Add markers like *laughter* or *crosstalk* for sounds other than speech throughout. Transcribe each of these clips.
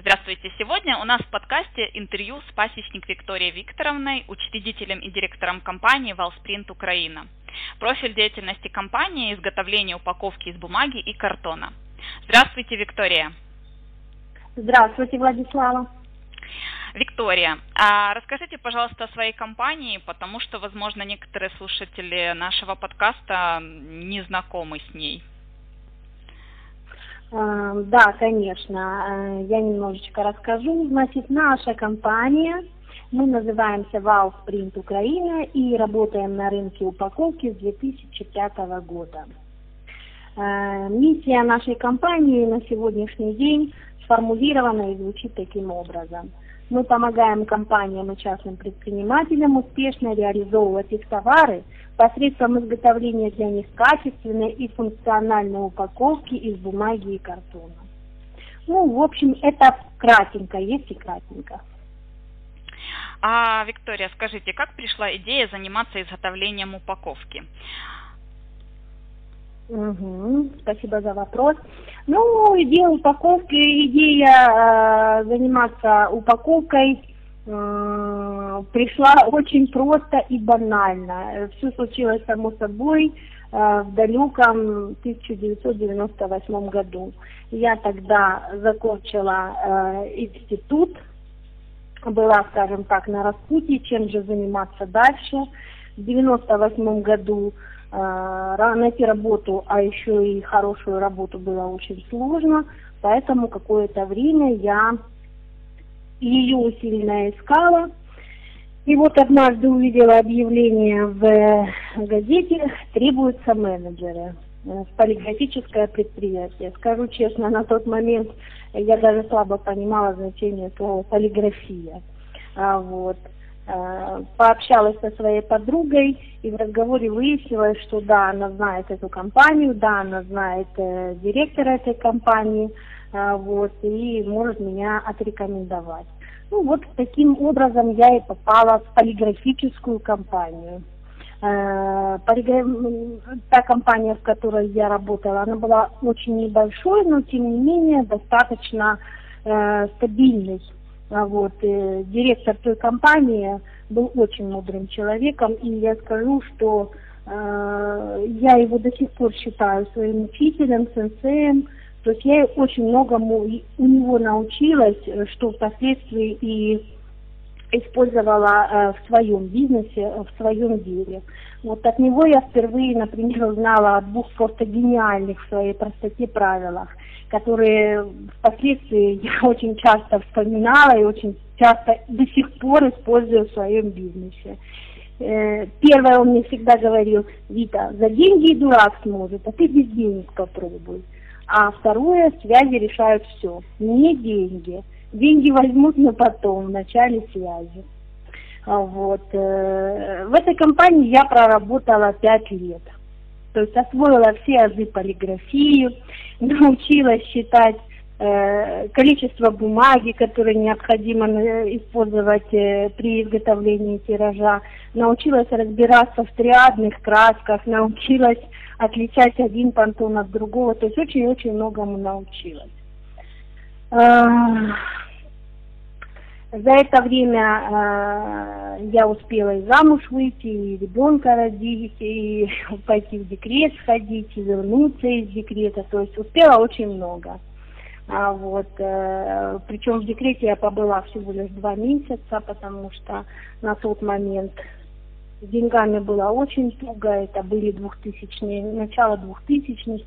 Здравствуйте. Сегодня у нас в подкасте интервью с пасечник Викторией Викторовной, учредителем и директором компании «Валспринт Украина». Профиль деятельности компании – изготовление упаковки из бумаги и картона. Здравствуйте, Виктория. Здравствуйте, Владислава. Виктория, а расскажите, пожалуйста, о своей компании, потому что, возможно, некоторые слушатели нашего подкаста не знакомы с ней. А, да, конечно. Э, я немножечко расскажу. Значит, наша компания, мы называемся Valve Print Украина и работаем на рынке упаковки с 2005 года. Э, миссия нашей компании на сегодняшний день сформулирована и звучит таким образом. Мы помогаем компаниям и частным предпринимателям успешно реализовывать их товары посредством изготовления для них качественной и функциональной упаковки из бумаги и картона. Ну, в общем, это кратенько, есть и кратенько. А, Виктория, скажите, как пришла идея заниматься изготовлением упаковки? Угу, спасибо за вопрос. Ну, идея упаковки, идея э, заниматься упаковкой э, пришла очень просто и банально. Все случилось само собой э, в далеком 1998 году. Я тогда закончила э, институт, была, скажем так, на распутье, чем же заниматься дальше. В 1998 году найти работу, а еще и хорошую работу было очень сложно, поэтому какое-то время я ее усиленно искала. И вот однажды увидела объявление в газете «Требуются менеджеры» в полиграфическое предприятие. Скажу честно, на тот момент я даже слабо понимала значение слова «полиграфия». А, вот. Э, пообщалась со своей подругой, и в разговоре выяснилось, что да, она знает эту компанию, да, она знает э, директора этой компании, э, вот, и может меня отрекомендовать. Ну вот таким образом я и попала в полиграфическую компанию. Э. Та компания, в которой я работала, она была очень небольшой, но тем не менее достаточно э, стабильной. А вот, э, директор той компании был очень мудрым человеком, и я скажу, что э, я его до сих пор считаю своим учителем, сенсеем, то есть я очень многому у него научилась, что впоследствии и использовала э, в своем бизнесе, в своем деле. Вот от него я впервые, например, узнала о двух просто гениальных в своей простоте правилах которые впоследствии *laughs* я очень часто вспоминала и очень часто до сих пор использую в своем бизнесе. Э, первое, он мне всегда говорил, Вита, за деньги и дурак сможет, а ты без денег попробуй. А второе, связи решают все, не деньги. Деньги возьмут, но потом, в начале связи. А вот. Э, в этой компании я проработала пять лет. То есть освоила все азы полиграфии, *laughs* научилась считать э, количество бумаги, которое необходимо э, использовать при изготовлении тиража, научилась разбираться в триадных красках, научилась отличать один пантон от другого, то есть очень-очень многому научилась. За это время э, я успела и замуж выйти, и ребенка родить, и *laughs* пойти в декрет сходить, и вернуться из декрета. То есть успела очень много. А вот, э, причем в декрете я побыла всего лишь два месяца, потому что на тот момент с деньгами было очень туго. Это были двухтысячные, начало двухтысячных,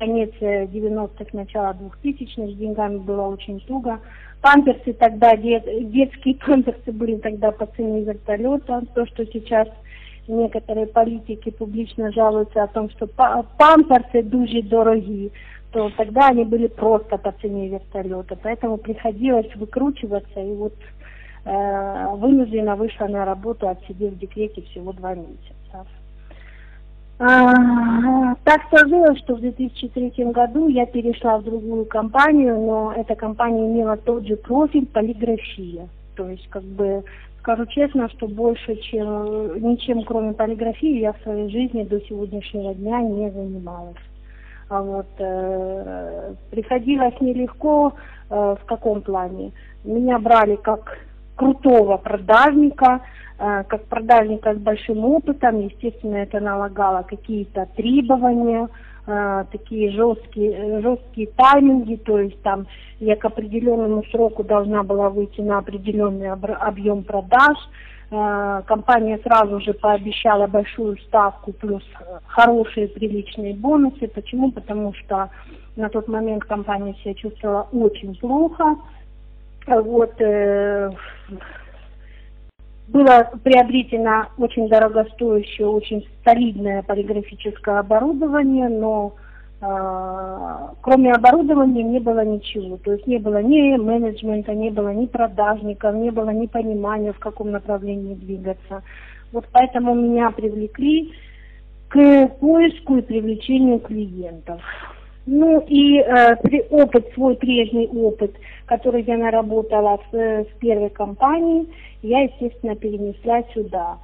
конец 90-х, начало двухтысячных, с деньгами было очень туго. Памперсы тогда, дет, детские *laughs* памперсы были тогда по цене вертолета. То, что сейчас некоторые политики публично жалуются о том, что памперсы дуже дорогие, то тогда они были просто по цене вертолета. Поэтому приходилось выкручиваться и вот э, вынуждена вышла на работу, отсидев в декрете всего два месяца. А, так сложилось, что в 2003 году я перешла в другую компанию, но эта компания имела тот же профиль полиграфия. То есть, как бы, скажу честно, что больше, чем ничем, кроме полиграфии, я в своей жизни до сегодняшнего дня не занималась. А вот, э, приходилось нелегко э, в каком плане? Меня брали как крутого продажника, э, как продажника с большим опытом, естественно, это налагало какие-то требования, э, такие жесткие, жесткие тайминги, то есть там я к определенному сроку должна была выйти на определенный объем продаж, Э, компания сразу же пообещала большую ставку плюс хорошие приличные бонусы. Почему? Потому что на тот момент компания себя чувствовала очень плохо. Вот, э, было приобретено очень дорогостоящее, очень солидное полиграфическое оборудование, но а, кроме оборудования не было ничего. То есть не было ни менеджмента, не было ни продажников, не было ни понимания, в каком направлении двигаться. Вот поэтому меня привлекли к поиску и привлечению клиентов. Ну и э, опыт, свой прежний опыт, который я наработала с, с первой компанией, я, естественно, перенесла сюда.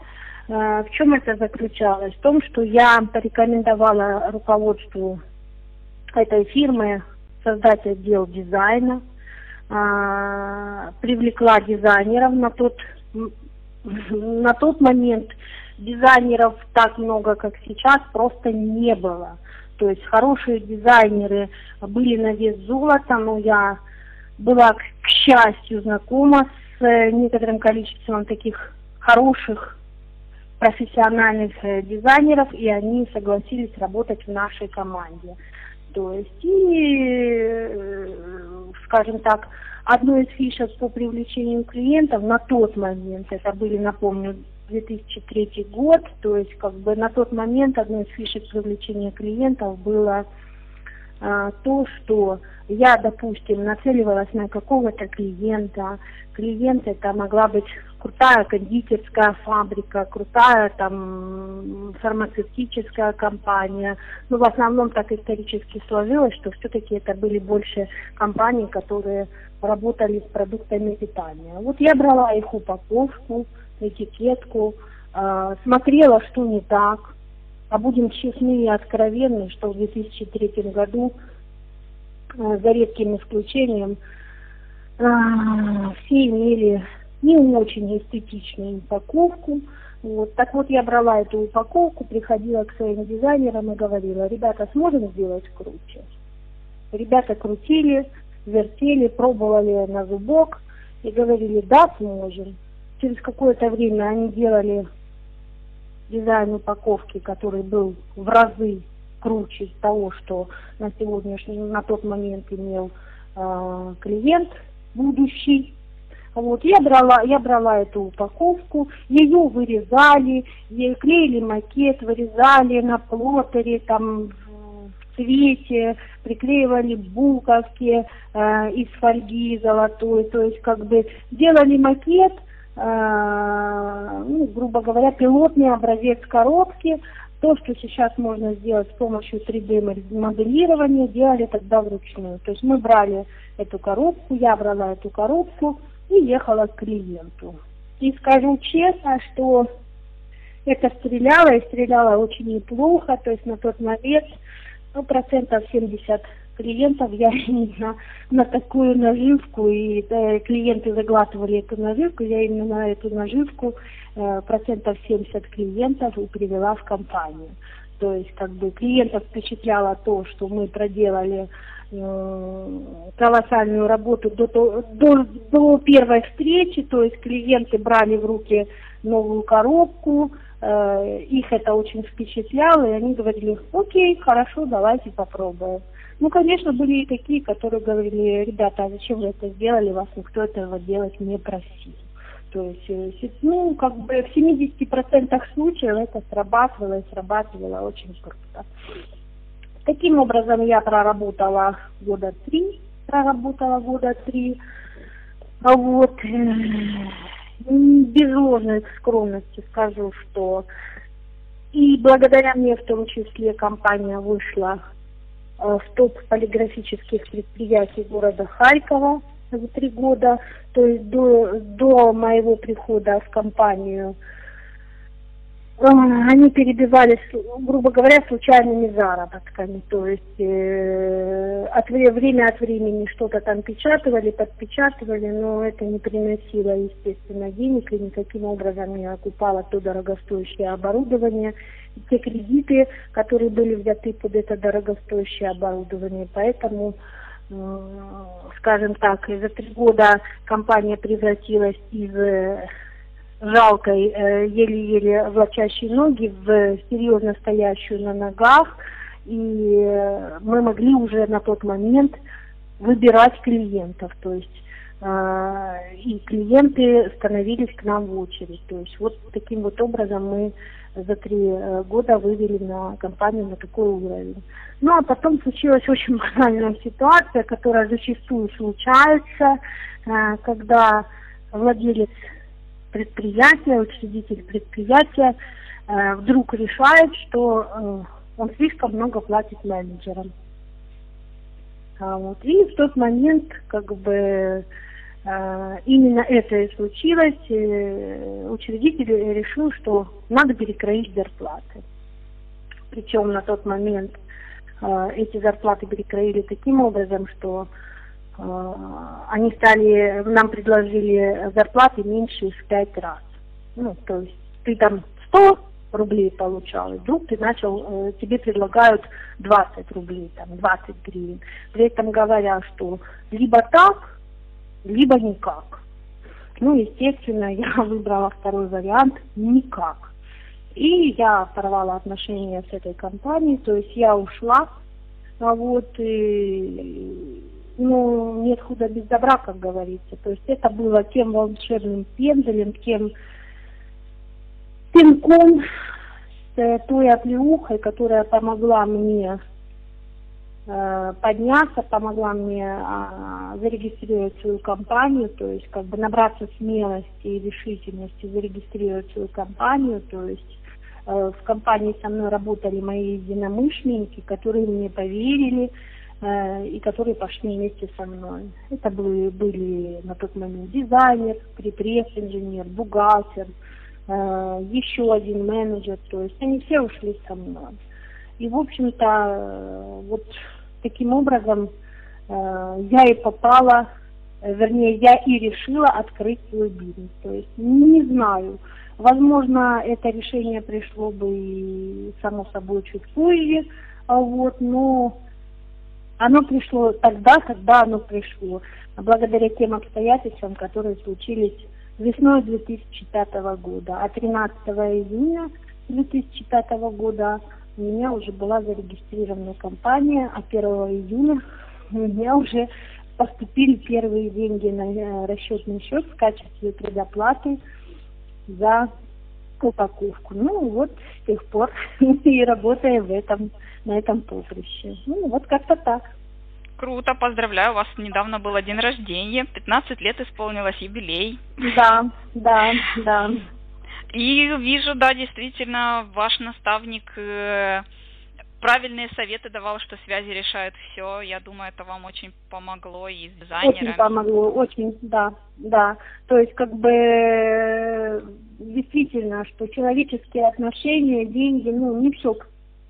Э, в чем это заключалось? В том, что я порекомендовала руководству этой фирмы создать отдел дизайна, а, привлекла дизайнеров на тот, на тот момент дизайнеров так много, как сейчас, просто не было. То есть хорошие дизайнеры были на вес золота, но я была, к счастью, знакома с э, некоторым количеством таких хороших профессиональных э, дизайнеров, и они согласились работать в нашей команде. То есть, и, э, скажем так, одной из фишек по привлечению клиентов на тот момент, это были, напомню, 2003 год, то есть как бы на тот момент одной из фишек привлечения клиентов было а, то, что я, допустим, нацеливалась на какого-то клиента, клиент это могла быть крутая кондитерская фабрика, крутая там фармацевтическая компания. Но ну, в основном так исторически сложилось, что все-таки это были больше компании, которые работали с продуктами питания. Вот я брала их упаковку, этикетку, э, смотрела, что не так. А будем честны и откровенны, что в 2003 году, э, за редким исключением, э, все имели не очень эстетичную упаковку. Вот. Так вот я брала эту упаковку, приходила к своим дизайнерам и говорила, ребята, сможем сделать круче? Ребята крутили, вертели, пробовали на зубок и говорили, да, сможем. Через какое-то время они делали дизайн упаковки, который был в разы круче того, что на сегодняшний, на тот момент имел э, клиент будущий. Вот, я брала, я брала эту упаковку, ее вырезали, клеили макет, вырезали на плоттере, там в цвете, приклеивали буковки э, из фольги золотой, то есть как бы делали макет, ну, грубо говоря, пилотный образец коробки, то, что сейчас можно сделать с помощью 3D моделирования, делали тогда вручную. То есть мы брали эту коробку, я брала эту коробку, и ехала к клиенту. И скажу честно, что это стреляло, и стреляло очень неплохо, то есть на тот момент, ну, процентов 70 клиентов я *laughs* именно на такую наживку, и да, клиенты заглатывали эту наживку, я именно на эту наживку э, процентов 70 клиентов и привела в компанию. То есть как бы клиентов впечатляло то, что мы проделали Э, колоссальную работу до, до, до первой встречи, то есть клиенты брали в руки новую коробку, э, их это очень впечатляло, и они говорили, окей, хорошо, давайте попробуем. Ну, конечно, были и такие, которые говорили, ребята, а зачем вы это сделали, вас никто этого делать не просил. То есть, э, ну, как бы в 70% случаев это срабатывало и срабатывало очень круто. Таким образом я проработала года три, проработала года три. А вот без ложной скромности скажу, что и благодаря мне в том числе компания вышла э, в топ полиграфических предприятий города Харькова за три года. То есть до, до моего прихода в компанию они перебивались, грубо говоря, случайными заработками. То есть э, от время от времени что-то там печатывали, подпечатывали, но это не приносило, естественно, денег и никаким образом не окупало то дорогостоящее оборудование, те кредиты, которые были взяты под это дорогостоящее оборудование. Поэтому, э, скажем так, за три года компания превратилась из жалкой, э, еле-еле влачащей ноги в серьезно стоящую на ногах. И э, мы могли уже на тот момент выбирать клиентов. То есть э, и клиенты становились к нам в очередь. То есть вот таким вот образом мы за три года вывели на компанию на такой уровень. Ну а потом случилась очень *laughs* банальная ситуация, которая зачастую случается, когда владелец предприятия, учредитель предприятия э, вдруг решает, что э, он слишком много платит менеджерам. А вот. И в тот момент как бы э, именно это и случилось. Учредитель решил, что надо перекроить зарплаты. Причем на тот момент э, эти зарплаты перекроили таким образом, что они стали, нам предложили зарплаты меньше в пять раз. Ну, то есть ты там 100 рублей получал, и вдруг ты начал, э, тебе предлагают 20 рублей, там, 20 гривен. При этом говоря, что либо так, либо никак. Ну, естественно, я *laughs* выбрала второй вариант никак. И я порвала отношения с этой компанией, то есть я ушла, а вот, и ну, нет худа без добра, как говорится. То есть это было тем волшебным пенделем, тем пинком, с той оплеухой, которая помогла мне э, подняться, помогла мне э, зарегистрировать свою компанию, то есть как бы набраться смелости и решительности зарегистрировать свою компанию, то есть э, в компании со мной работали мои единомышленники, которые мне поверили, Э, и которые пошли вместе со мной. Это были, были на тот момент дизайнер, пресс-инженер, бухгалтер, э, еще один менеджер, то есть они все ушли со мной. И, в общем-то, э, вот таким образом я и попала, вернее, я и решила открыть свой бизнес. То есть не знаю, возможно, это решение пришло бы и само собой чуть позже, а вот, но оно пришло тогда, когда оно пришло, благодаря тем обстоятельствам, которые случились весной 2005 года. А 13 июня 2005 года у меня уже была зарегистрирована компания, а 1 июня у меня уже поступили первые деньги на э, расчетный счет в качестве предоплаты за упаковку. Ну вот с тех пор *laughs* и работаю в этом на этом поприще. Ну, вот как-то так. Круто, поздравляю, у вас недавно был день рождения, 15 лет исполнилось, юбилей. Да, да, да. И вижу, да, действительно, ваш наставник э, правильные советы давал, что связи решают все. Я думаю, это вам очень помогло и с дизайнерами. Очень помогло, очень, да, да. То есть, как бы, действительно, что человеческие отношения, деньги, ну, не все к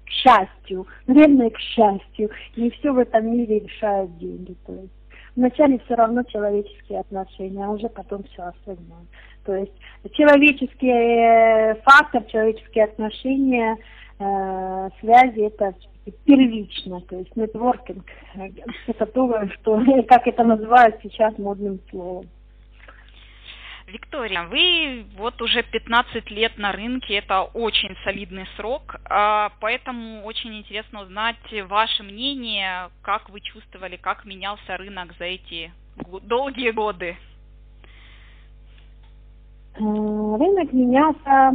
счастью, наверное, к счастью. Не все в этом мире решают деньги. То есть вначале все равно человеческие отношения, а уже потом все остальное. То есть человеческий э, фактор, человеческие отношения, э, связи это первично, то есть нетворкинг, это то, что, *laughs* как это называют сейчас модным словом. Виктория, вы вот уже 15 лет на рынке, это очень солидный срок, а, поэтому очень интересно узнать ваше мнение, как вы чувствовали, как менялся рынок за эти долгие годы. Э, рынок менялся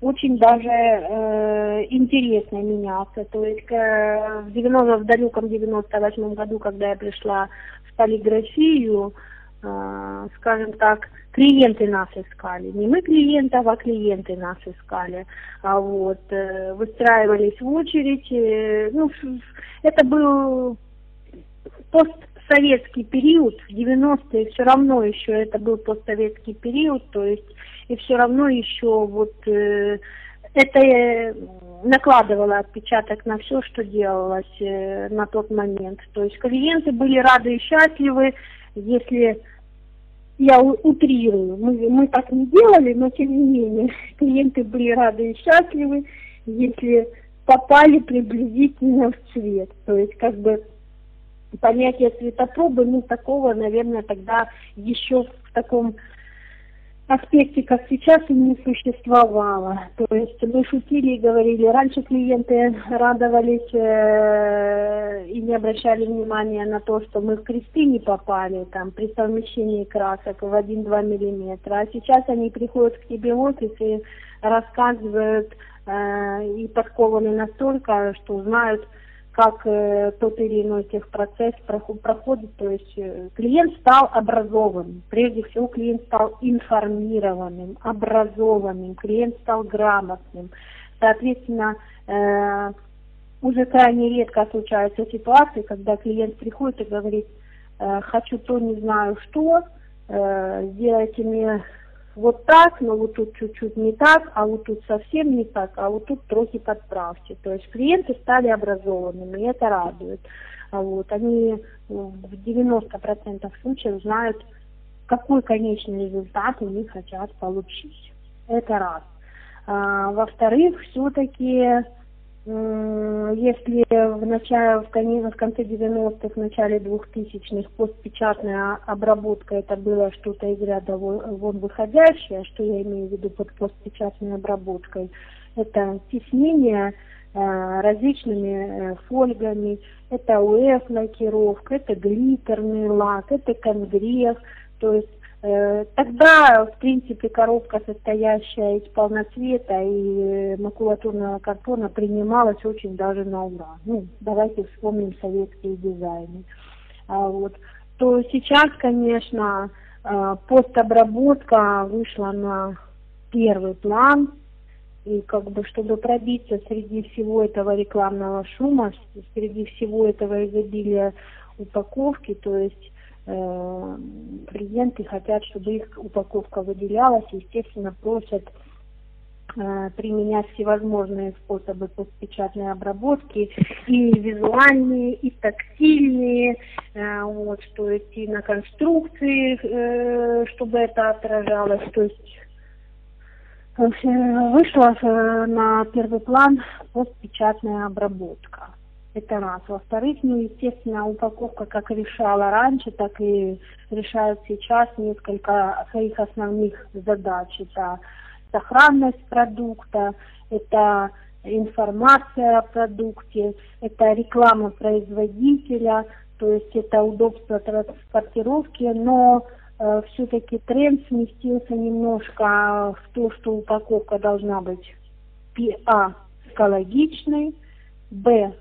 очень даже э, интересно менялся. То есть э, в, 90, в далеком 98 году, когда я пришла в полиграфию, а, скажем так, клиенты нас искали. Не мы клиентов, а клиенты нас искали. А вот, э, выстраивались в очередь. Э, ну, это был пост постсоветский период, в 90-е все равно еще это был постсоветский период, то есть и все равно еще вот э, это э, накладывало отпечаток на все, что делалось э, на тот момент. То есть клиенты были рады и счастливы, если я утрирую, мы, мы так не делали, но тем не менее *laughs* клиенты были рады и счастливы, если попали приблизительно в цвет. То есть как бы понятие цветопробы, ну такого, наверное, тогда еще в таком аспекте, как сейчас, и не существовало. То есть мы шутили и говорили, раньше клиенты радовались э, и не обращали внимания на то, что мы в кресты не попали там при совмещении красок в 1-2 миллиметра. А сейчас они приходят к тебе в офис и рассказывают э, и подкованы настолько, что знают, как э, тот или иной техпроцесс проходит, то есть э, клиент стал образованным, прежде всего клиент стал информированным, образованным, клиент стал грамотным. Соответственно, э, уже крайне редко случаются ситуации, когда клиент приходит и говорит, хочу то, не знаю что, сделайте мне вот так, но вот тут чуть-чуть не так, а вот тут совсем не так, а вот тут трохи подправьте. То есть клиенты стали образованными, и это радует. А вот, они в 90% случаев знают, какой конечный результат они хотят получить. Это раз. А, во-вторых, все-таки если в, начале, в, конце, в конце 90-х, в начале 2000-х постпечатная обработка это было что-то из ряда вон выходящее, что я имею в виду под постпечатной обработкой, это теснение э, различными э, фольгами, это УФ лакировка, это глиттерный лак, это конгресс, то есть тогда, в принципе, коробка, состоящая из полноцвета и макулатурного картона, принималась очень даже на ура. Ну, давайте вспомним советские дизайны. А вот. То сейчас, конечно, э, постобработка вышла на первый план, и как бы, чтобы пробиться среди всего этого рекламного шума, среди всего этого изобилия упаковки, то есть Э, клиенты хотят, чтобы их упаковка выделялась, естественно, просят э, применять всевозможные способы постпечатной обработки, и визуальные, и тактильные, э, вот, что идти на конструкции, чтобы это отражалось, то есть вышла на первый план постпечатная обработка. Это раз. Во-вторых, ну, естественно, упаковка как решала раньше, так и решает сейчас несколько своих основных задач. Это сохранность продукта, это информация о продукте, это реклама производителя, то есть это удобство транспортировки, но э, все-таки тренд сместился немножко в то, что упаковка должна быть А экологичной, Б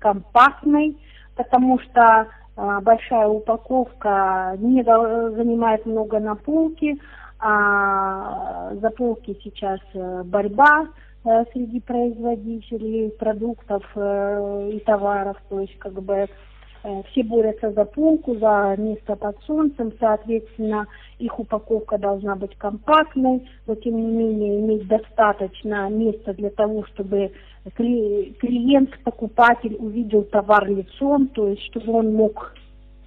компактной, потому что а, большая упаковка не занимает много на полке, а за полки сейчас э, борьба э, среди производителей продуктов э, и товаров, то есть как бы все борются за полку, за место под солнцем, соответственно, их упаковка должна быть компактной, но тем не менее иметь достаточно места для того, чтобы клиент, покупатель увидел товар лицом, то есть чтобы он мог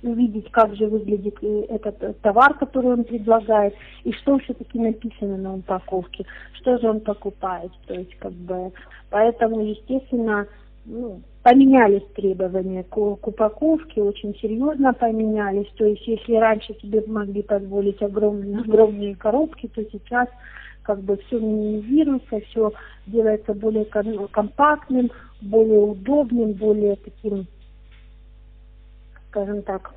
увидеть, как же выглядит э, этот товар, который он предлагает, и что все-таки написано на упаковке, что же он покупает. То есть, как бы, поэтому, естественно, ну, поменялись требования к, к упаковке, очень серьезно поменялись. То есть если раньше тебе могли позволить огромные, огромные коробки, то сейчас как бы все минимизируется, все делается более компактным, более удобным, более таким, скажем так,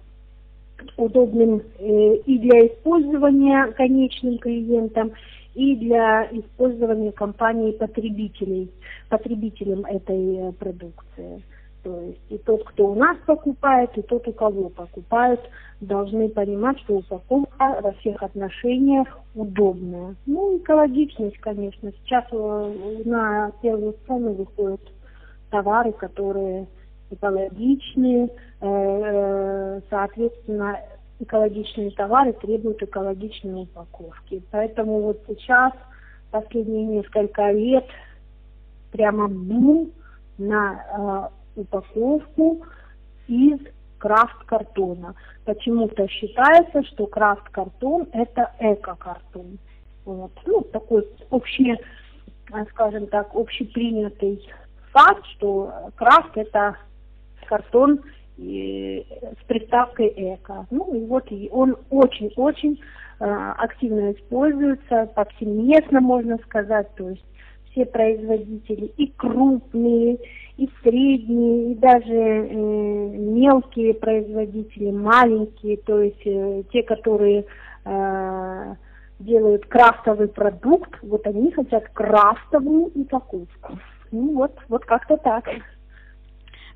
удобным э, и для использования конечным клиентам, и для использования компанией потребителей, потребителем этой э, продукции. То есть и тот, кто у нас покупает, и тот, у кого покупают, должны понимать, что упаковка во всех отношениях удобная. Ну, экологичность, конечно. Сейчас э, на первую сцену выходят товары, которые экологичные, э, соответственно, экологичные товары требуют экологичной упаковки. Поэтому вот сейчас, последние несколько лет, прямо бум на э, упаковку из крафт-картона. Почему-то считается, что крафт-картон это эко-картон. Вот. Ну, такой общий, скажем так, общепринятый факт, что крафт это картон и, с приставкой эко. Ну и вот он очень-очень э, активно используется, повсеместно можно сказать, то есть все производители, и крупные, и средние, и даже э, мелкие производители, маленькие, то есть э, те, которые э, делают крафтовый продукт, вот они хотят крафтовую упаковку. Ну вот, вот как-то так.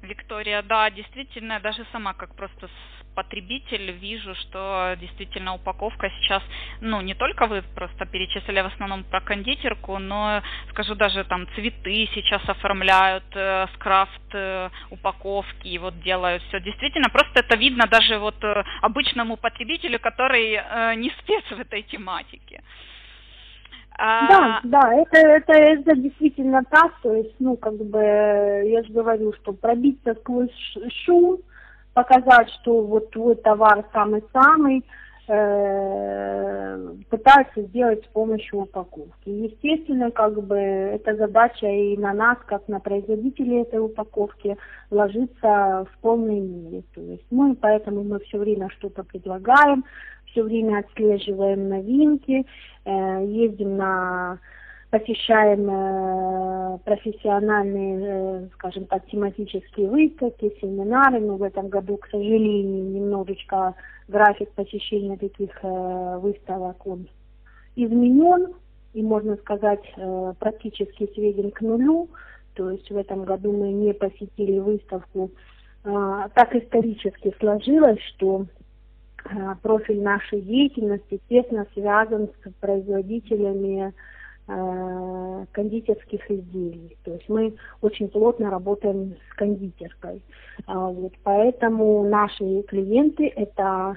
Виктория, да, действительно, даже сама как просто потребитель вижу, что действительно упаковка сейчас, ну, не только вы просто перечислили в основном про кондитерку, но, скажу, даже там цветы сейчас оформляют э, с крафт э, упаковки, и вот делают все. Действительно, просто это видно даже вот э, обычному потребителю, который э, не спец в этой тематике. А... Да, да, это, это, это действительно так, то есть, ну, как бы, я же говорю, что пробиться сквозь шум, показать, что вот твой товар самый-самый, э, пытаются сделать с помощью упаковки. Естественно, как бы эта задача и на нас, как на производителей этой упаковки, ложится в полной мере. То есть мы поэтому мы все время что-то предлагаем, все время отслеживаем новинки, э, ездим на посещаем э, профессиональные, э, скажем так, тематические выставки, семинары. Но в этом году, к сожалению, немножечко график посещения таких выставок он изменен. И, можно сказать, практически сведен к нулю. То есть в этом году мы не посетили выставку. Э, так исторически сложилось, что профиль нашей деятельности тесно связан с производителями э, кондитерских изделий. То есть мы очень плотно работаем с кондитеркой. А, вот, поэтому наши клиенты это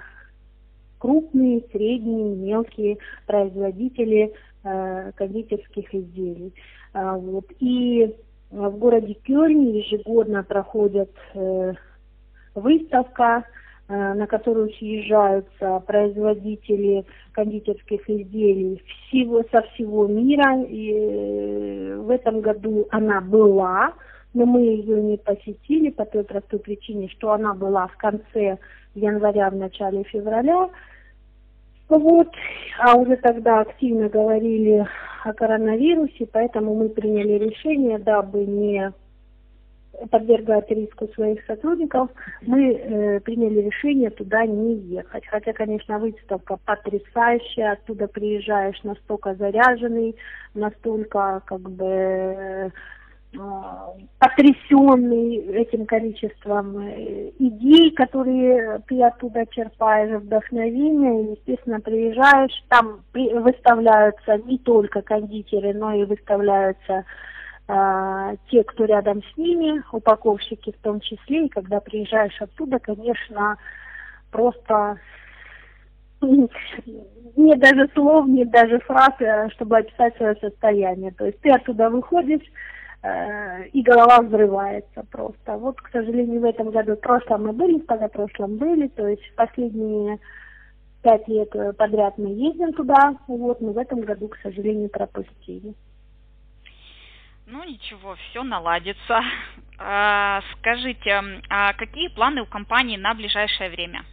крупные, средние, мелкие производители э, кондитерских изделий. А, вот, и в городе Кёльне ежегодно проходит э, выставка Э, на которую съезжаются производители кондитерских изделий всего, со всего мира. И э, в этом году она была, но мы ее не посетили по той простой причине, что она была в конце января, в начале февраля. Вот, а уже тогда активно говорили о коронавирусе, поэтому мы приняли решение, дабы не подвергают риску своих сотрудников, мы э, приняли решение туда не ехать. Хотя, конечно, выставка потрясающая, оттуда приезжаешь настолько заряженный, настолько как бы э, потрясенный этим количеством э, идей, которые ты оттуда черпаешь, вдохновение, и, естественно, приезжаешь, там выставляются не только кондитеры, но и выставляются а, те, кто рядом с ними, упаковщики в том числе, и когда приезжаешь оттуда, конечно, просто *laughs* нет даже слов, нет даже фраз, э, чтобы описать свое состояние. То есть ты оттуда выходишь, э, и голова взрывается просто. Вот, к сожалению, в этом году, в прошлом мы были, в прошлом были, то есть последние пять лет подряд мы ездим туда, вот, но в этом году, к сожалению, пропустили. Ну ничего, все наладится. *laughs* А, скажите, а какие планы у компании на ближайшее время?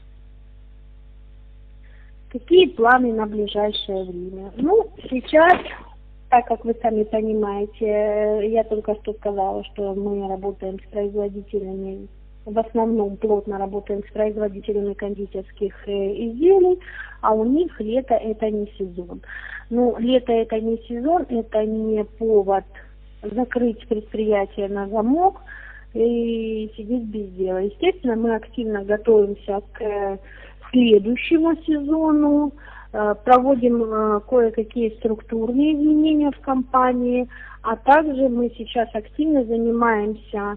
Какие планы на ближайшее время? Ну, сейчас, так как вы сами понимаете, я только что сказала, что мы работаем с производителями, в основном плотно работаем с производителями кондитерских э, изделий, а у них лето это не сезон. Ну, лето это не сезон, это не повод закрыть предприятие на замок и сидеть без дела. Естественно, мы активно готовимся к следующему сезону. э, проводим э, кое-какие структурные изменения в компании, а также мы сейчас активно занимаемся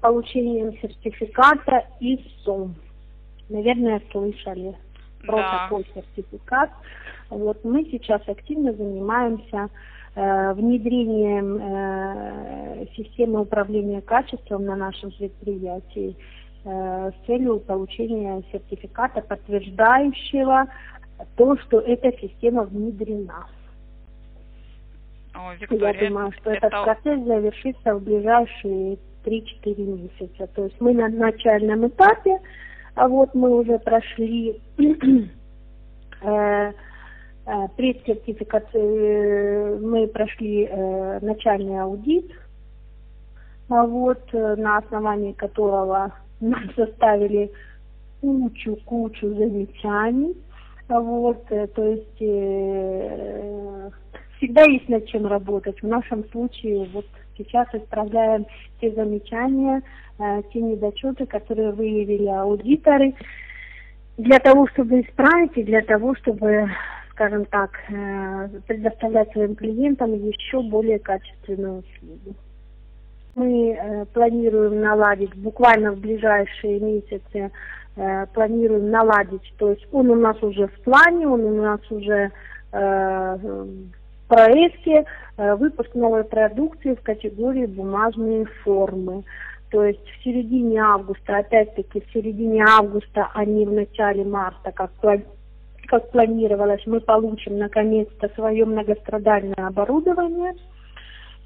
получением сертификата ИСО. Наверное, слышали про да. такой сертификат. Вот мы сейчас активно занимаемся э, внедрением э, системы управления качеством на нашем предприятии э, с целью получения сертификата, подтверждающего то, что эта система внедрена. О, Виктория, Я думаю, что это... этот процесс завершится в ближайшие 3-4 месяца. То есть мы на начальном этапе, а вот мы уже прошли *clears throat* э, Э, э, мы прошли э, начальный аудит, а вот на основании которого нам составили кучу-кучу замечаний. Вот, то есть всегда есть над чем работать. В нашем случае вот сейчас исправляем те замечания, те недочеты, которые выявили аудиторы, для того, чтобы исправить и для того, чтобы скажем так, э, предоставлять своим клиентам еще более качественную услугу. Мы э, планируем наладить буквально в ближайшие месяцы, э, планируем наладить, то есть он у нас уже в плане, он у нас уже проекте, выпуск новой продукции в категории бумажные формы. То есть в середине августа, опять-таки в середине августа, а не в начале марта, как планируется, как планировалось, мы получим наконец-то свое многострадальное оборудование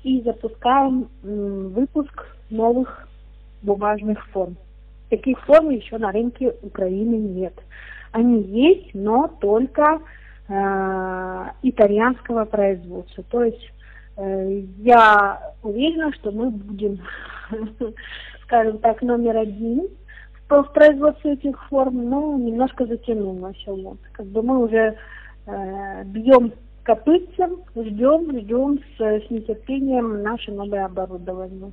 и запускаем выпуск новых бумажных форм. Таких форм еще на рынке Украины нет. Они есть, но только э, итальянского производства. То есть э, я уверена, что мы будем, *laughs* скажем так, номер один в производстве этих форм, но немножко затянулось. Вот. Как бы мы уже э, бьем копытцем, ждем, ждем с, с нетерпением наше новое оборудование.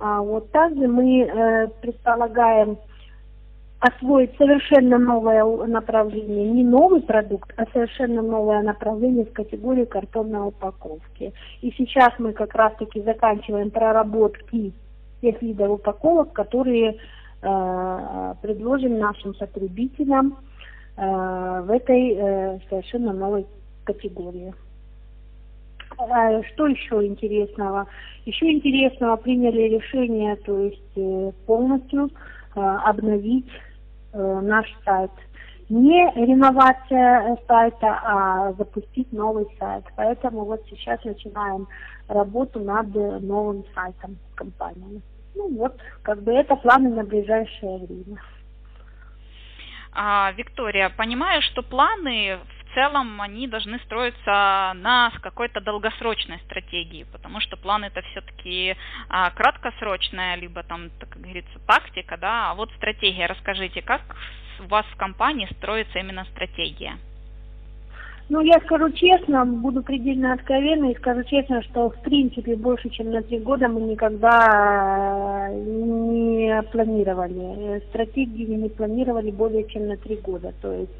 А вот также мы э, предполагаем освоить совершенно новое направление, не новый продукт, а совершенно новое направление в категории картонной упаковки. И сейчас мы как раз-таки заканчиваем проработки тех видов упаковок, которые Э, предложим нашим потребителям э, в этой э, совершенно новой категории. Что еще интересного? Еще интересного приняли решение, то есть полностью обновить наш сайт. Не реновация сайта, а запустить новый сайт. Поэтому вот сейчас начинаем работу над новым сайтом компании. Ну вот, как бы это планы на ближайшее время. А, Виктория, понимаю, что планы в целом они должны строиться на какой-то долгосрочной стратегии, потому что план это все-таки а, краткосрочная, либо там, так, как говорится, тактика, да, а вот стратегия. Расскажите, как у вас в компании строится именно стратегия? Ну, я скажу честно, буду предельно откровенна и скажу честно, что в принципе больше, чем на три года мы никогда э, не планировали. Стратегии не планировали более чем на три года. То есть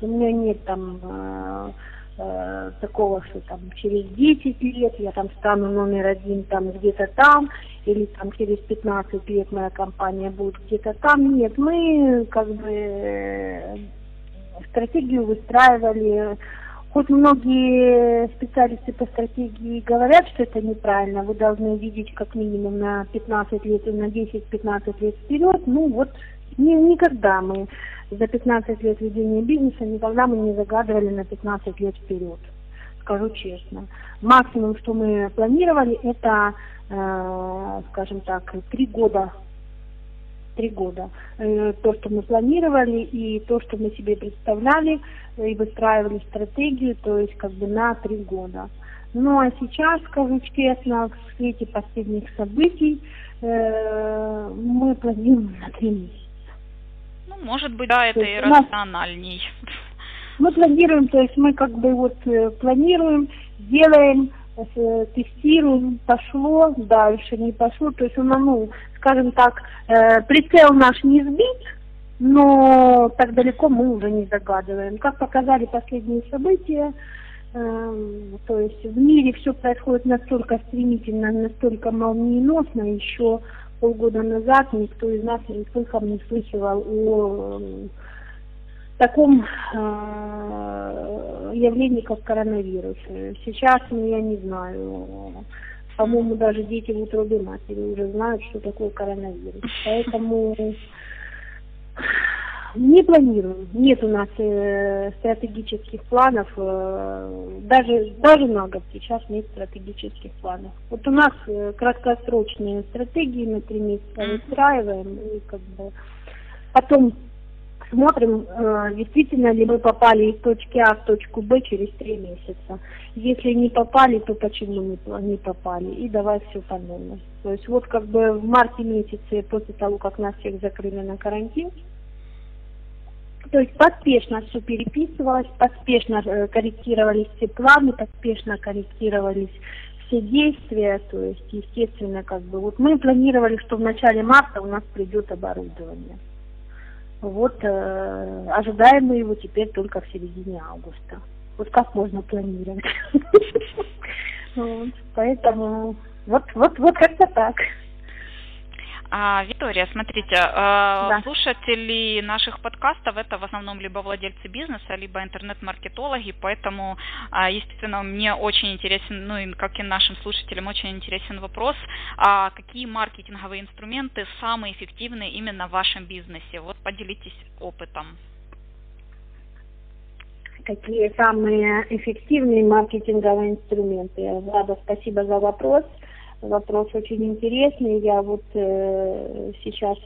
у меня нет там э, э, такого, что там через 10 лет я там стану номер один там где-то там, или там через 15 лет моя компания будет где-то там. Нет, мы как бы э, стратегию выстраивали Хоть многие специалисты по стратегии говорят, что это неправильно, вы должны видеть как минимум на 15 лет и на 10-15 лет вперед, ну вот ни, никогда мы за 15 лет ведения бизнеса, никогда мы не загадывали на 15 лет вперед, скажу честно. Максимум, что мы планировали, это, э, скажем так, три года три года. Э, то, что мы планировали, и то, что мы себе представляли, и выстраивали стратегию, то есть как бы на три года. Ну а сейчас, скажу честно, в свете последних событий э, мы планируем на три месяца. Ну, может быть, да, это и рациональней. Мы планируем, то есть мы как бы вот э, планируем, делаем, э, тестируем, пошло, дальше не пошло, то есть, ну, ну скажем так, э, прицел наш не сбит, но так далеко мы уже не загадываем. Как показали последние события, Эм, то есть в мире все происходит настолько стремительно, настолько молниеносно, еще полгода назад никто из нас ни слыхом не слышал о эм, таком э, явлении, как коронавирус. Сейчас, ну, я не знаю, по-моему, даже дети в утробе матери уже знают, что такое коронавирус. Поэтому не планируем. Нет у нас э, стратегических планов, э, даже, даже на год сейчас нет стратегических планов. Вот у нас э, краткосрочные стратегии на три месяца выстраиваем и как бы потом смотрим, э, действительно ли мы попали из точки А в точку Б через три месяца. Если не попали, то почему не, попали? И давай все по новому. То есть вот как бы в марте месяце, после того, как нас всех закрыли на карантин, то есть поспешно все переписывалось, поспешно э, корректировались все планы, поспешно корректировались все действия, то есть, естественно, как бы, вот мы планировали, что в начале марта у нас придет оборудование. Вот, э, ожидаем мы его теперь только в середине августа. Вот как можно планировать? *laughs* Поэтому вот, вот, вот как-то так. А, Виктория, смотрите, а, да. слушатели наших подкастов это в основном либо владельцы бизнеса, либо интернет-маркетологи, поэтому, а, естественно, мне очень интересен, ну и как и нашим слушателям, очень интересен вопрос, а какие маркетинговые инструменты самые эффективные именно в вашем бизнесе? Вот поделитесь опытом. Какие самые эффективные маркетинговые инструменты? Влада, спасибо за вопрос вопрос очень интересный. Я вот э, сейчас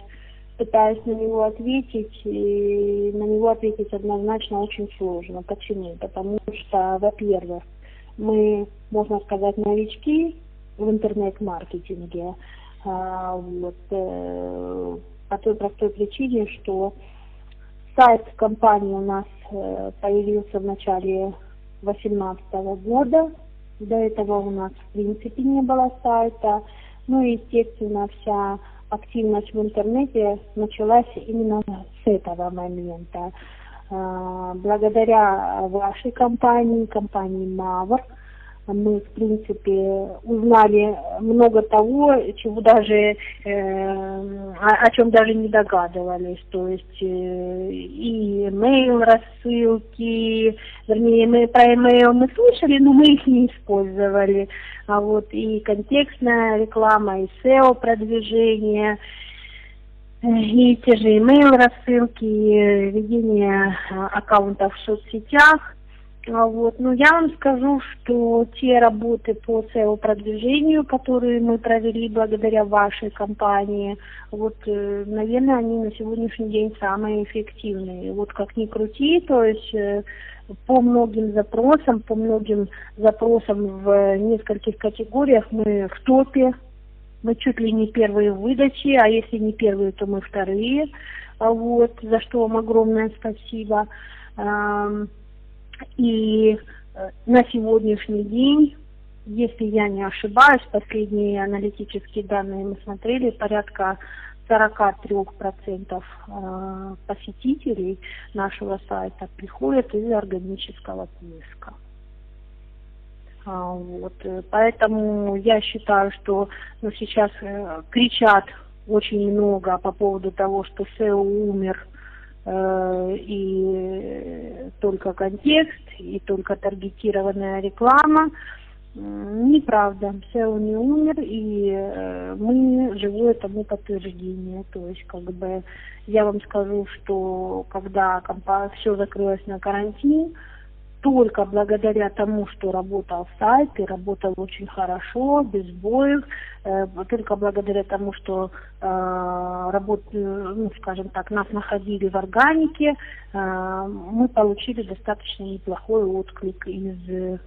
пытаюсь на него ответить, и на него ответить однозначно очень сложно. Почему? Потому что, во-первых, мы, можно сказать, новички в интернет-маркетинге. А, вот, э, по той простой причине, что сайт компании у нас э, появился в начале 2018 года, до этого у нас в принципе не было сайта. Ну и, естественно, вся активность в интернете началась именно с этого момента. А, благодаря вашей компании, компании Мавр, мы, в принципе, узнали много того, чего даже, э, о, о чем даже не догадывались. То есть э, и email рассылки, вернее, мы про email мы слышали, но мы их не использовали. А вот и контекстная реклама, и SEO продвижение, и те же email рассылки, ведение аккаунтов в соцсетях – а вот. Но я вам скажу, что те работы по SEO-продвижению, которые мы провели благодаря вашей компании, вот, э, наверное, они на сегодняшний день самые эффективные. Вот как ни крути, то есть э, по многим запросам, по многим запросам в нескольких категориях мы в топе, мы чуть ли не первые в выдаче, а если не первые, то мы вторые. А вот, за что вам огромное спасибо. И э, на сегодняшний день, если я не ошибаюсь, последние аналитические данные мы смотрели, порядка 43% э, посетителей нашего сайта приходят из органического поиска. А, вот, э, поэтому я считаю, что ну, сейчас кричат очень много по поводу того, что SEO умер, и только контекст, и только таргетированная реклама. Неправда, SEO не умер, и э, мы живое тому подтверждение. То есть, как бы, я вам скажу, что когда все закрылось на карантин, только благодаря тому, что работал сайт и работал очень хорошо, без боев, э, только благодаря тому, что э, работ, ну, скажем так, нас находили в органике, э, мы получили достаточно неплохой отклик из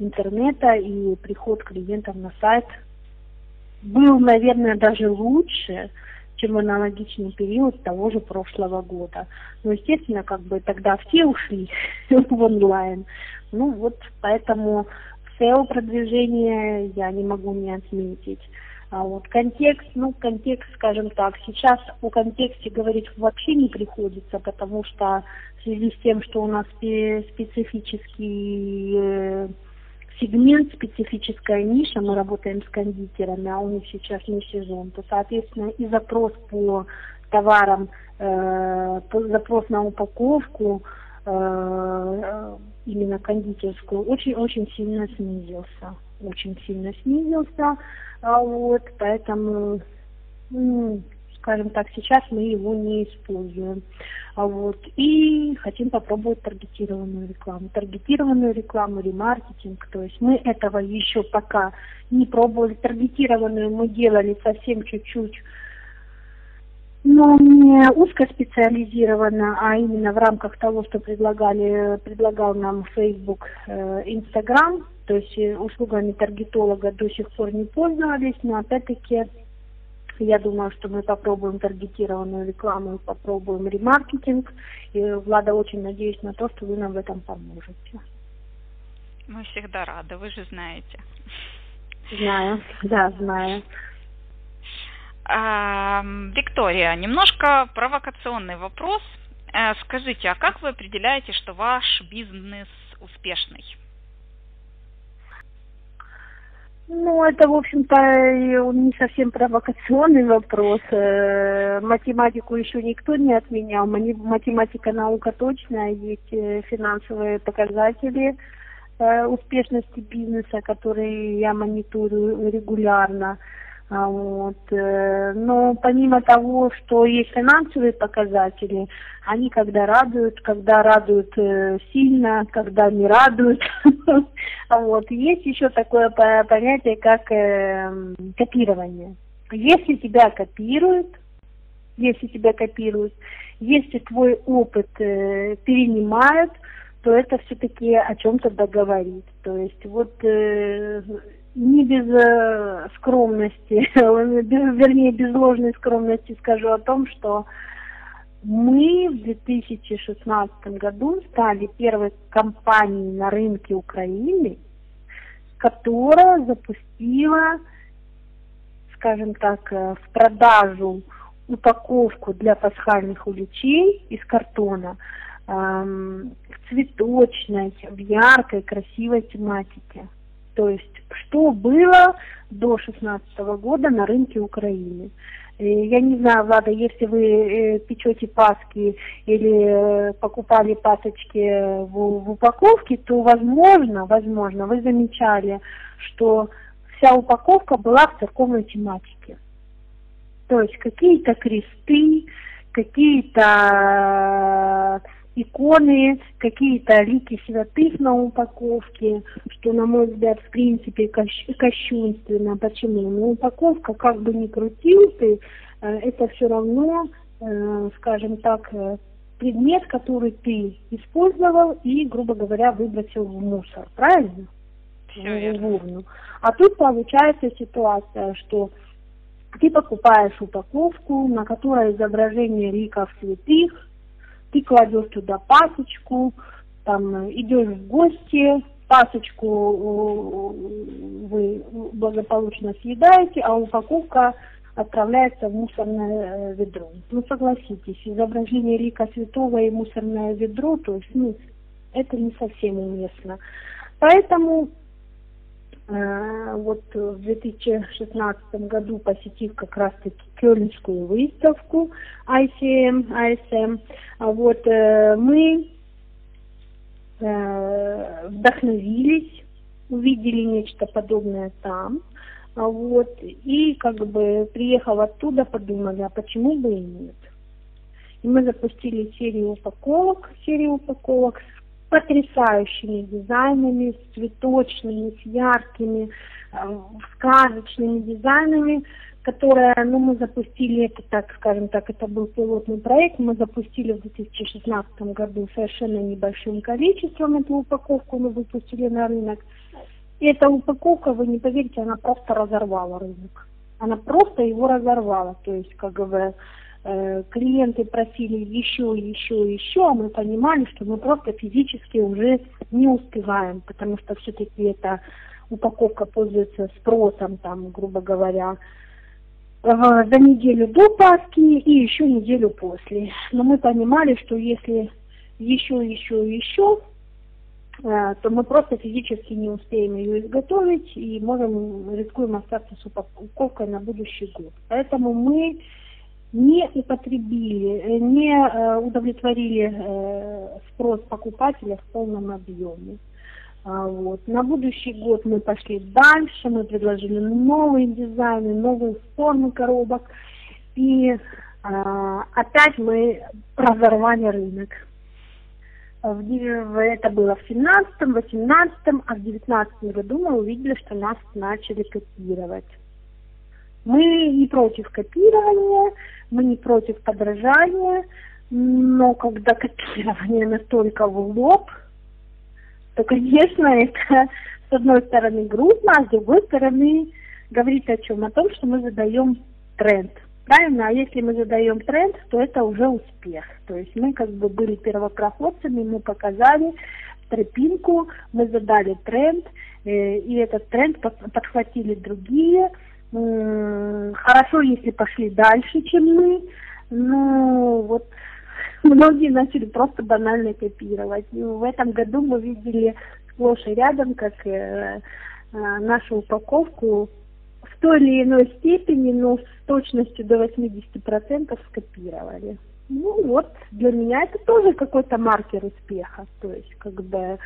интернета и приход клиентов на сайт был, наверное, даже лучше, чем аналогичный период того же прошлого года. Но, естественно, как бы тогда все ушли *laughs* в онлайн. Ну вот поэтому SEO продвижение я не могу не отметить. А вот контекст, ну, контекст, скажем так, сейчас о контексте говорить вообще не приходится, потому что в связи с тем, что у нас специфический э, сегмент, специфическая ниша, мы работаем с кондитерами, а у них сейчас не сезон, то, соответственно, и запрос по товарам, э, запрос на упаковку, э, именно кондитерскую, очень-очень сильно снизился. Очень сильно снизился. А вот, поэтому, ну, скажем так, сейчас мы его не используем. А вот, и хотим попробовать таргетированную рекламу. Таргетированную рекламу, ремаркетинг. То есть мы этого еще пока не пробовали. Таргетированную мы делали совсем чуть-чуть но не узкоспециализированно, а именно в рамках того, что предлагали, предлагал нам Facebook, э, Instagram, то есть э, услугами таргетолога до сих пор не пользовались, но опять-таки я думаю, что мы попробуем таргетированную рекламу, попробуем ремаркетинг. И, Влада, очень надеюсь на то, что вы нам в этом поможете. Мы всегда рады, вы же знаете. Знаю, да, знаю. Виктория, немножко провокационный вопрос. Э, скажите, а как вы определяете, что ваш бизнес успешный? Ну, это, в общем-то, не совсем провокационный вопрос. Э, математику еще никто не отменял. Математика наука точная, есть э, финансовые показатели успешности бизнеса, которые я мониторю регулярно. Вот. Э, но помимо того, что есть финансовые показатели, они когда радуют, когда радуют э, сильно, когда не радуют. *laughs* А вот. Есть еще такое понятие, как э, копирование. Если тебя копируют, если тебя копируют, если твой опыт перенимают, то это все-таки о чем-то договорит. То есть вот не без э, скромности, *laughs* без, вернее, без ложной скромности скажу о том, что мы в 2016 году стали первой компанией на рынке Украины, которая запустила, скажем так, э, в продажу упаковку для пасхальных уличей из картона эм, в цветочной, в яркой, красивой тематике. То есть, что было до 2016 года на рынке Украины. Я не знаю, Влада, если вы э, печете паски или э, покупали пасочки в, в упаковке, то возможно, возможно, вы замечали, что вся упаковка была в церковной тематике. То есть какие-то кресты, какие-то иконы, какие-то лики святых на упаковке, что, на мой взгляд, в принципе, кощунственно. Почему? Ну, упаковка, как бы ни крутил ты, э, это все равно, э, скажем так, э, предмет, который ты использовал и, грубо говоря, выбросил в мусор. Правильно? Все в урну. А тут получается ситуация, что ты покупаешь упаковку, на которой изображение ликов святых, ты кладешь туда пасочку, там идешь в гости, пасочку вы благополучно съедаете, а упаковка отправляется в мусорное э, ведро. Ну, согласитесь, изображение лика святого и мусорное ведро, то есть, ну, это не совсем уместно. Поэтому Э, вот в 2016 году посетив как раз-таки Кёльнскую выставку ICM, ISM, а вот э, мы э, вдохновились, увидели нечто подобное там, а вот, и как бы приехав оттуда, подумали, а почему бы и нет. И мы запустили серию упаковок, серию упаковок с потрясающими дизайнами, с цветочными, с яркими, э, сказочными дизайнами, которые, ну, мы запустили это, так скажем так, это был пилотный проект, мы запустили в 2016 году совершенно небольшим количеством эту упаковку, мы выпустили на рынок. И эта упаковка, вы не поверите, она просто разорвала рынок. Она просто его разорвала, то есть, как бы, клиенты просили еще, еще, еще, а мы понимали, что мы просто физически уже не успеваем, потому что все-таки это упаковка пользуется спросом, там, грубо говоря, за неделю до Пасхи и еще неделю после. Но мы понимали, что если еще, еще, еще, э, то мы просто физически не успеем ее изготовить и можем, рискуем остаться с упаковкой на будущий год. Поэтому мы не употребили, э, не э, удовлетворили спрос покупателя в полном объеме. А, вот. На будущий год мы пошли дальше, мы предложили новые дизайны, новые формы коробок. И а, опять мы разорвали рынок. В, это было в 17-м, 18-м, а в 19 году мы увидели, что нас начали копировать. Мы не против копирования, мы не против подражания, но когда копирование настолько в лоб – то, конечно, *laughs* это с одной стороны грустно, а с другой стороны говорит о чем? О том, что мы задаем тренд. Правильно? А если мы задаем тренд, то это уже успех. То есть мы как бы были первопроходцами, мы показали тропинку, мы задали тренд, э, и этот тренд подхватили другие. Хорошо, если пошли дальше, чем мы. Ну, вот *laughs* многие начали просто банально копировать. И в этом году мы видели сплошь и рядом, как э, э, нашу упаковку в той или иной степени, но с точностью до 80% скопировали. Ну вот, для меня это тоже какой-то маркер успеха. То есть, как бы,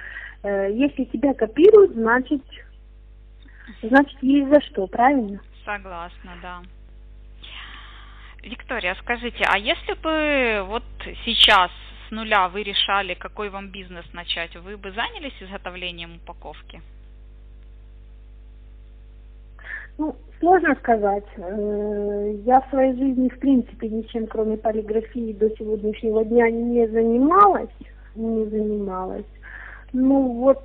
э, если тебя копируют, значит, значит, есть за что, правильно? Согласна, да. Виктория, скажите, а если бы вот сейчас с нуля вы решали, какой вам бизнес начать, вы бы занялись изготовлением упаковки? Ну, сложно сказать. Э, я в своей жизни, в принципе, ничем, кроме полиграфии, до сегодняшнего дня не занималась. Не занималась. Ну, вот,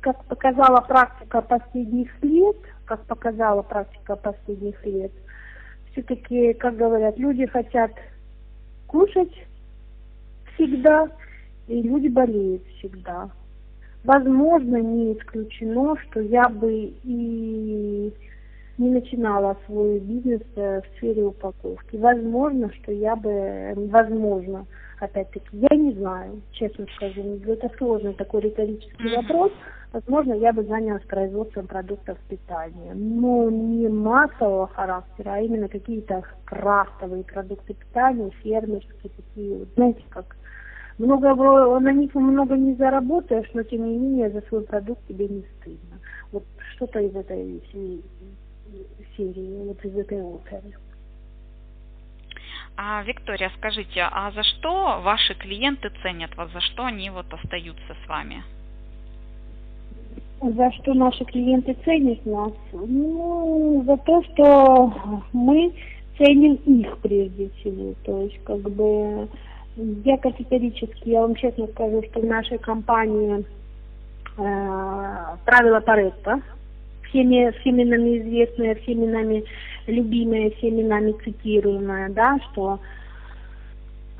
как показала практика последних лет, как показала практика последних лет, все-таки, как говорят, люди хотят кушать всегда, и люди болеют всегда. Возможно, не исключено, что я бы и не начинала свой бизнес э, в сфере упаковки. Возможно, что я бы, возможно, опять-таки, я не знаю, честно скажу, это сложный такой риторический mm-hmm. Возможно, я бы занялась производством продуктов питания, но не массового характера, а именно какие-то крафтовые продукты питания, фермерские такие, вот, знаете, как много на них много не заработаешь, но тем не менее за свой продукт тебе не стыдно. Вот что-то из этой серии, вот из этой оперы. А, Виктория, скажите, а за что ваши клиенты ценят вас, за что они вот остаются с вами? За что наши клиенты ценят нас? Ну, за то, что мы ценим их прежде всего. То есть, как бы, я категорически, я вам честно скажу, что в нашей компании э, правило Паретта, всеми, всеми нами известное, всеми нами любимое, всеми нами цитируемое, да, что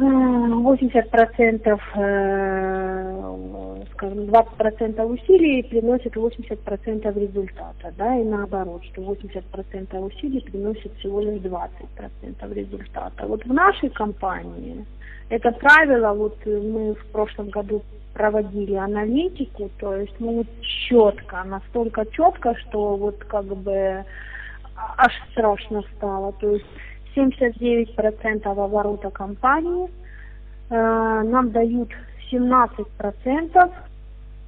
80%, э, скажем, 20% усилий приносит 80% результата, да, и наоборот, что 80% усилий приносит всего лишь 20% результата. Вот в нашей компании это правило, вот мы в прошлом году проводили аналитику, то есть мы вот четко, настолько четко, что вот как бы аж страшно стало. То есть 79% оборота компании э, нам дают 17%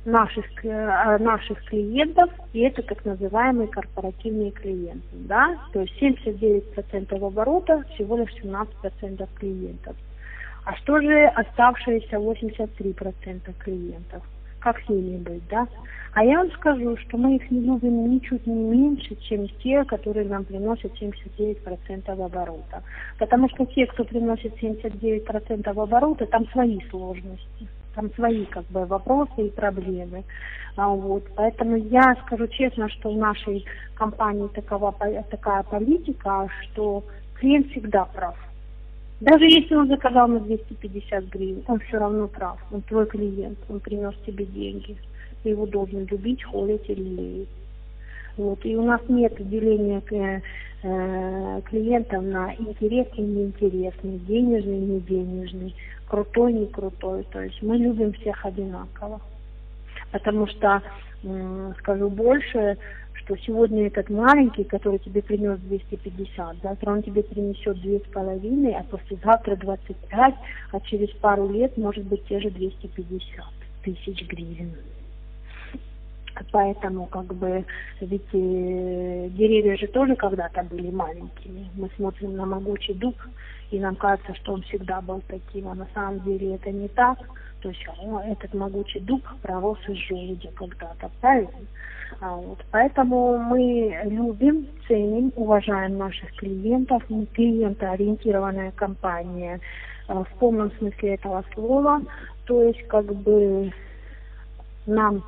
наших, э, наших клиентов, и это так называемые корпоративные клиенты. Да? То есть 79% оборота, всего лишь 17% клиентов. А что же оставшиеся 83% клиентов? Как с ними быть, да? А я вам скажу, что мы их не любим ничуть не меньше, чем те, которые нам приносят 79% оборота. Потому что те, кто приносит 79% оборота, там свои сложности, там свои как бы вопросы и проблемы. А, вот. Поэтому я скажу честно, что в нашей компании такова, такая политика, что клиент всегда прав. Даже если он заказал на 250 гривен, он все равно прав. Он твой клиент, он принес тебе деньги. Ты его должен любить, холить или лелеять. Вот. И у нас нет деления к, э, клиентов на интересный, неинтересный, денежный, не денежный, крутой, не крутой. То есть мы любим всех одинаково. Потому что, э, скажу больше, что сегодня этот маленький, который тебе принес 250, завтра он тебе принесет две с половиной, а послезавтра 25, а через пару лет может быть те же 250 тысяч гривен. Поэтому, как бы, ведь э, деревья же тоже когда-то были маленькими. Мы смотрим на могучий дуб, и нам кажется, что он всегда был таким, а на самом деле это не так. То есть о, этот могучий дуб пророс из желудя когда-то, правильно? А вот, поэтому мы любим, ценим, уважаем наших клиентов. Мы клиентоориентированная компания э, в полном смысле этого слова. То есть, как бы, нам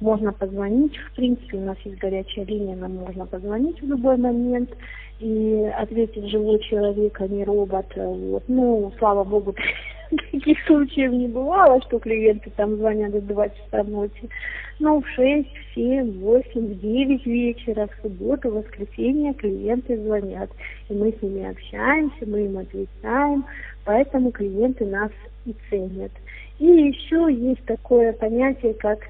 можно позвонить, в принципе, у нас есть горячая линия, нам можно позвонить в любой момент и ответить живой человек, а не робот. Вот. Ну, слава богу, *laughs* таких случаев не бывало, что клиенты там звонят в 2 часа ночи. Но в 6, в 7, в 8, в 9 вечера, в субботу, в воскресенье клиенты звонят. И мы с ними общаемся, мы им отвечаем, поэтому клиенты нас и ценят. И еще есть такое понятие, как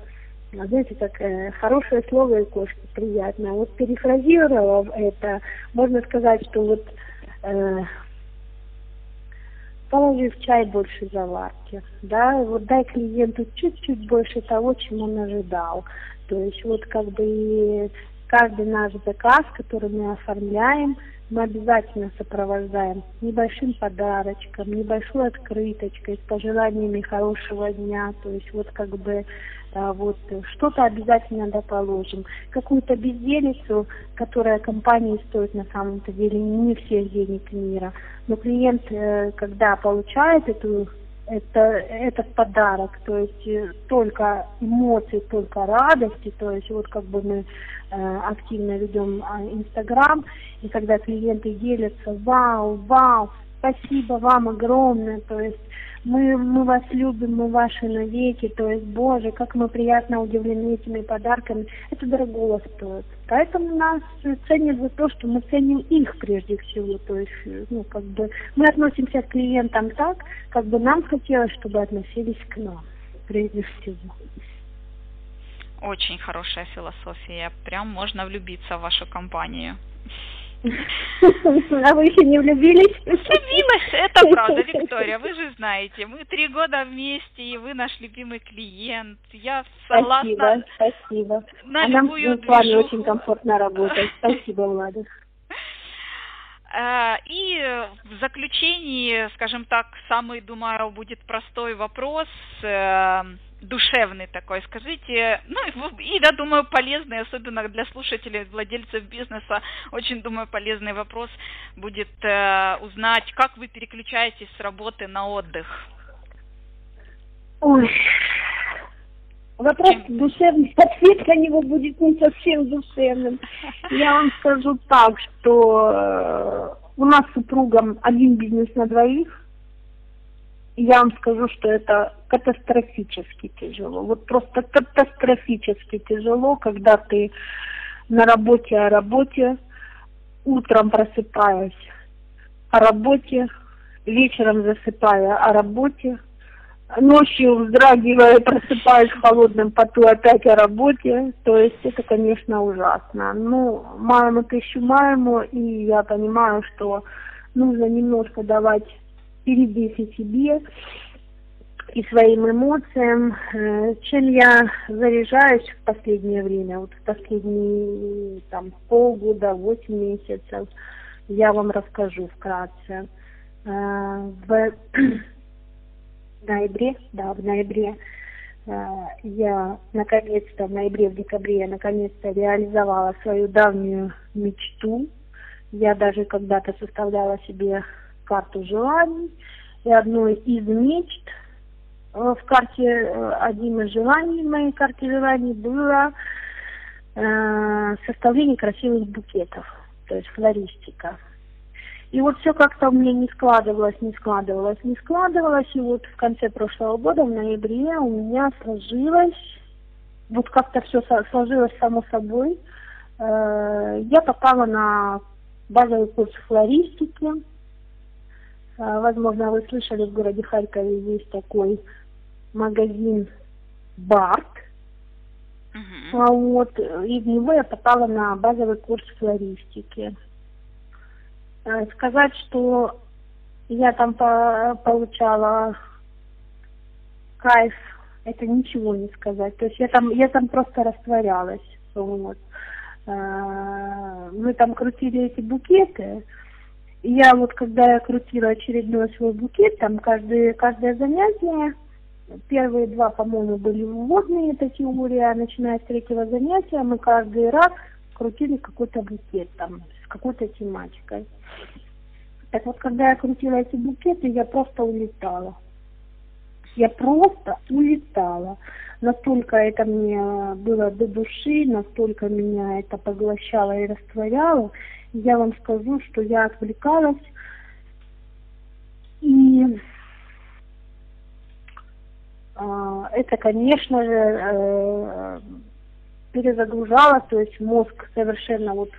а знаете, так э, хорошее слово и кошки приятно. Вот перефразировав это, можно сказать, что вот э, положи в чай больше заварки, да, вот дай клиенту чуть-чуть больше того, чем он ожидал. То есть вот как бы каждый наш заказ, который мы оформляем, мы обязательно сопровождаем небольшим подарочком, небольшой открыточкой, с пожеланиями хорошего дня. То есть вот как бы вот что-то обязательно доположим. Какую-то безделицу, которая компании стоит на самом-то деле не всех денег мира. Но клиент, э, когда получает эту это, этот подарок, то есть э, только эмоции, только радости, то есть вот как бы мы э, активно ведем а, Инстаграм, и когда клиенты делятся, вау, вау, спасибо вам огромное, то есть мы, мы вас любим, мы ваши навеки, то есть, Боже, как мы приятно удивлены этими подарками, это дорого стоит. Поэтому нас ценят за то, что мы ценим их прежде всего, то есть, ну, как бы, мы относимся к клиентам так, как бы нам хотелось, чтобы относились к нам, прежде всего. Очень хорошая философия, прям можно влюбиться в вашу компанию. *laughs* А вы еще не влюбились? Влюбилась, это правда, Виктория, вы же знаете, мы три года вместе, и вы наш любимый клиент. Я согласна. Спасибо, спасибо. На а нам с вами очень комфортно работать. Спасибо, Влада. Э, *laughs* и в заключении, скажем так, самый, думаю, будет простой вопрос э, душевный такой, скажите, ну и, я думаю, полезный, особенно для слушателей, владельцев бизнеса, очень, думаю, полезный вопрос будет э, узнать, как вы переключаетесь с работы на отдых. Ой, вопрос Чем? душевный, ответ на него будет не совсем душевным. Я вам скажу так, что э, у нас с супругом один бизнес на двоих, я вам скажу, что это катастрофически тяжело. Вот просто катастрофически тяжело, когда ты на работе о работе, утром просыпаясь о работе, вечером засыпая о работе, ночью вздрагивая, просыпаясь в холодном поту опять о работе. То есть это, конечно, ужасно. Ну, маему тысячу маему, и я понимаю, что нужно немножко давать перебив и себе, и своим эмоциям. Э, чем я заряжаюсь в последнее время, вот в последние там, полгода, восемь месяцев, я вам расскажу вкратце. Э, в *clears throat* ноябре, да, в ноябре э, я наконец-то, в ноябре, в декабре я наконец-то реализовала свою давнюю мечту. Я даже когда-то составляла себе карту желаний, и одной из мечт э, в карте, э, одним из желаний в моей карте желаний было э, составление красивых букетов, то есть флористика. И вот все как-то у меня не складывалось, не складывалось, не складывалось. И вот в конце прошлого года, в ноябре, у меня сложилось вот как-то все сложилось само собой. Э, я попала на базовый курс флористики. Э, возможно, вы слышали, в городе Харькове есть такой магазин Барт. Uh-huh. Вот, и в него я попала на базовый курс флористики. Э, сказать, что я там по получала кайф, это ничего не сказать. То есть я там, я там просто растворялась. Вот. Э, мы там крутили эти букеты. Я вот, когда я крутила очередной свой букет, там каждое, каждое занятие, первые два, по-моему, были вводные, это теория, начиная с третьего занятия, мы каждый раз крутили какой-то букет там с какой-то тематикой. Так вот, когда я крутила эти букеты, я просто улетала. Я просто улетала. Настолько это мне было до души, настолько меня это поглощало и растворяло. Я вам скажу, что я отвлекалась и э, это, конечно же, э, перезагружала, то есть мозг совершенно вот,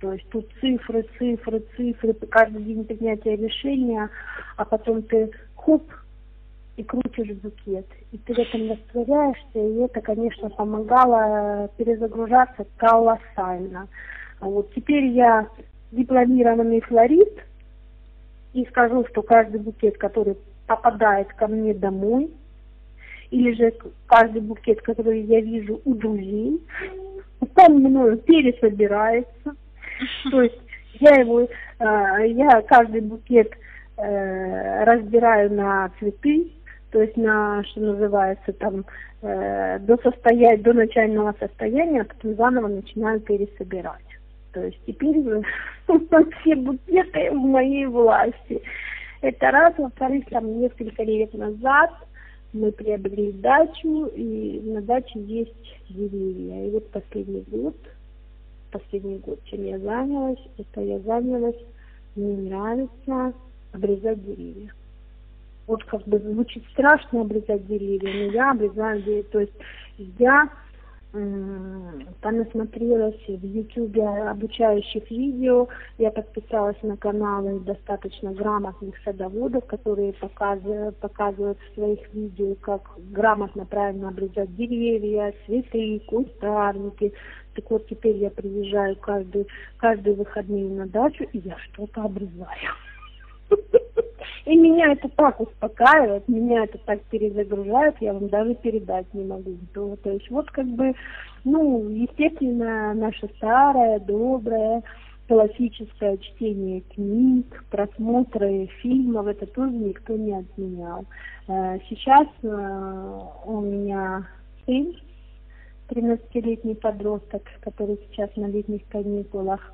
то есть тут цифры, цифры, цифры, каждый день принятия решения, а потом ты хоп, и крутишь букет. И ты в этом растворяешься, и это, конечно, помогало перезагружаться колоссально. А вот теперь я дипломированный флорист, и скажу, что каждый букет, который попадает ко мне домой, или же каждый букет, который я вижу у друзей, он мною пересобирается. *laughs* То есть я его, э, я каждый букет э, разбираю на цветы, то есть на, что называется, там, э, до, состояния, до начального состояния, а потом заново начинаю пересобирать. То есть теперь все *laughs* букеты в моей власти. Это раз. Во-вторых, там несколько лет назад мы приобрели дачу, и на даче есть деревья. И вот последний год, последний год, чем я занялась, это я занялась, мне нравится обрезать деревья вот как бы звучит страшно обрезать деревья, но я обрезаю деревья. То есть я понасмотрелась в YouTube обучающих видео, я подписалась на каналы достаточно грамотных садоводов, которые показывают, показывают в своих видео, как грамотно, правильно обрезать деревья, цветы, кустарники. Так вот, теперь я приезжаю каждый, каждые выходные на дачу, и я что-то обрезаю. *laughs* И меня это так успокаивает, меня это так перезагружает, я вам даже передать не могу. То, то есть вот как бы, ну, естественно, наше старое, доброе, классическое чтение книг, просмотры фильмов, это тоже никто не отменял. Э, сейчас э, у меня сын, 13-летний подросток, который сейчас на летних каникулах,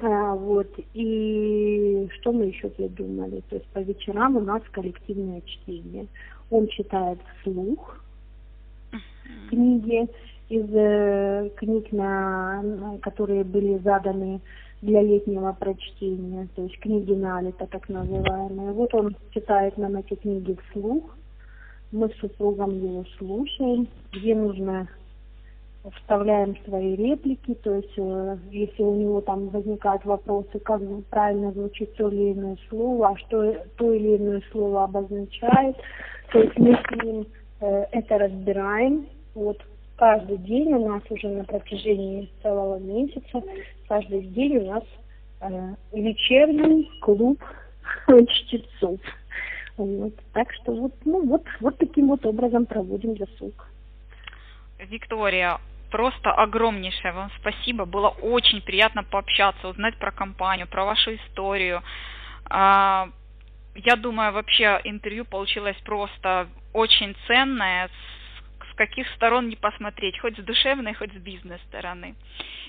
а, вот. И что мы еще придумали? То есть по вечерам у нас коллективное чтение. Он читает вслух книги из э, книг, на, которые были заданы для летнего прочтения, то есть книги налита, так называемые. Вот он читает нам эти книги вслух, мы с супругом его слушаем, где нужно вставляем свои реплики, то есть э, если у него там возникают вопросы, как правильно звучит то или иное слово, а что то или иное слово обозначает, то есть мы с ним э, это разбираем. Вот каждый день у нас уже на протяжении целого месяца, каждый день у нас э, вечерний клуб *laughs* чтецов. Вот. Так что вот, ну, вот, вот таким вот образом проводим досуг. Виктория, просто огромнейшее вам спасибо. Было очень приятно пообщаться, узнать про компанию, про вашу историю. А, я думаю, вообще интервью получилось просто очень ценное, с каких сторон не посмотреть, хоть с душевной, хоть с бизнес-стороны.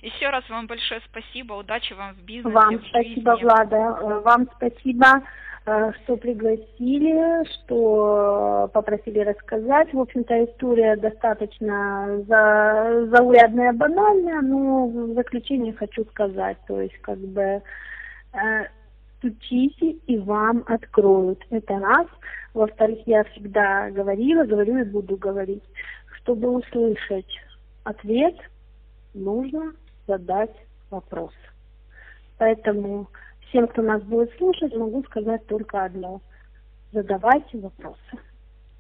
Еще раз вам большое спасибо, удачи вам в бизнесе. Вам в спасибо, Влада, вам спасибо. Э, что пригласили, что попросили рассказать. В общем-то, история достаточно за, заурядная, банальная, но в заключение хочу сказать, то есть как бы э, стучите и вам откроют. Это раз. Во-вторых, я всегда говорила, говорю и буду говорить, чтобы услышать ответ, нужно задать вопрос. Поэтому всем, кто нас будет слушать, могу сказать только одно. Задавайте вопросы.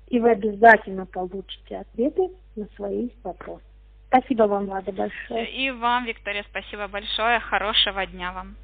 И вы обязательно получите ответы на свои вопросы. Спасибо вам, Влада, большое. И вам, Виктория, спасибо большое. Хорошего дня вам.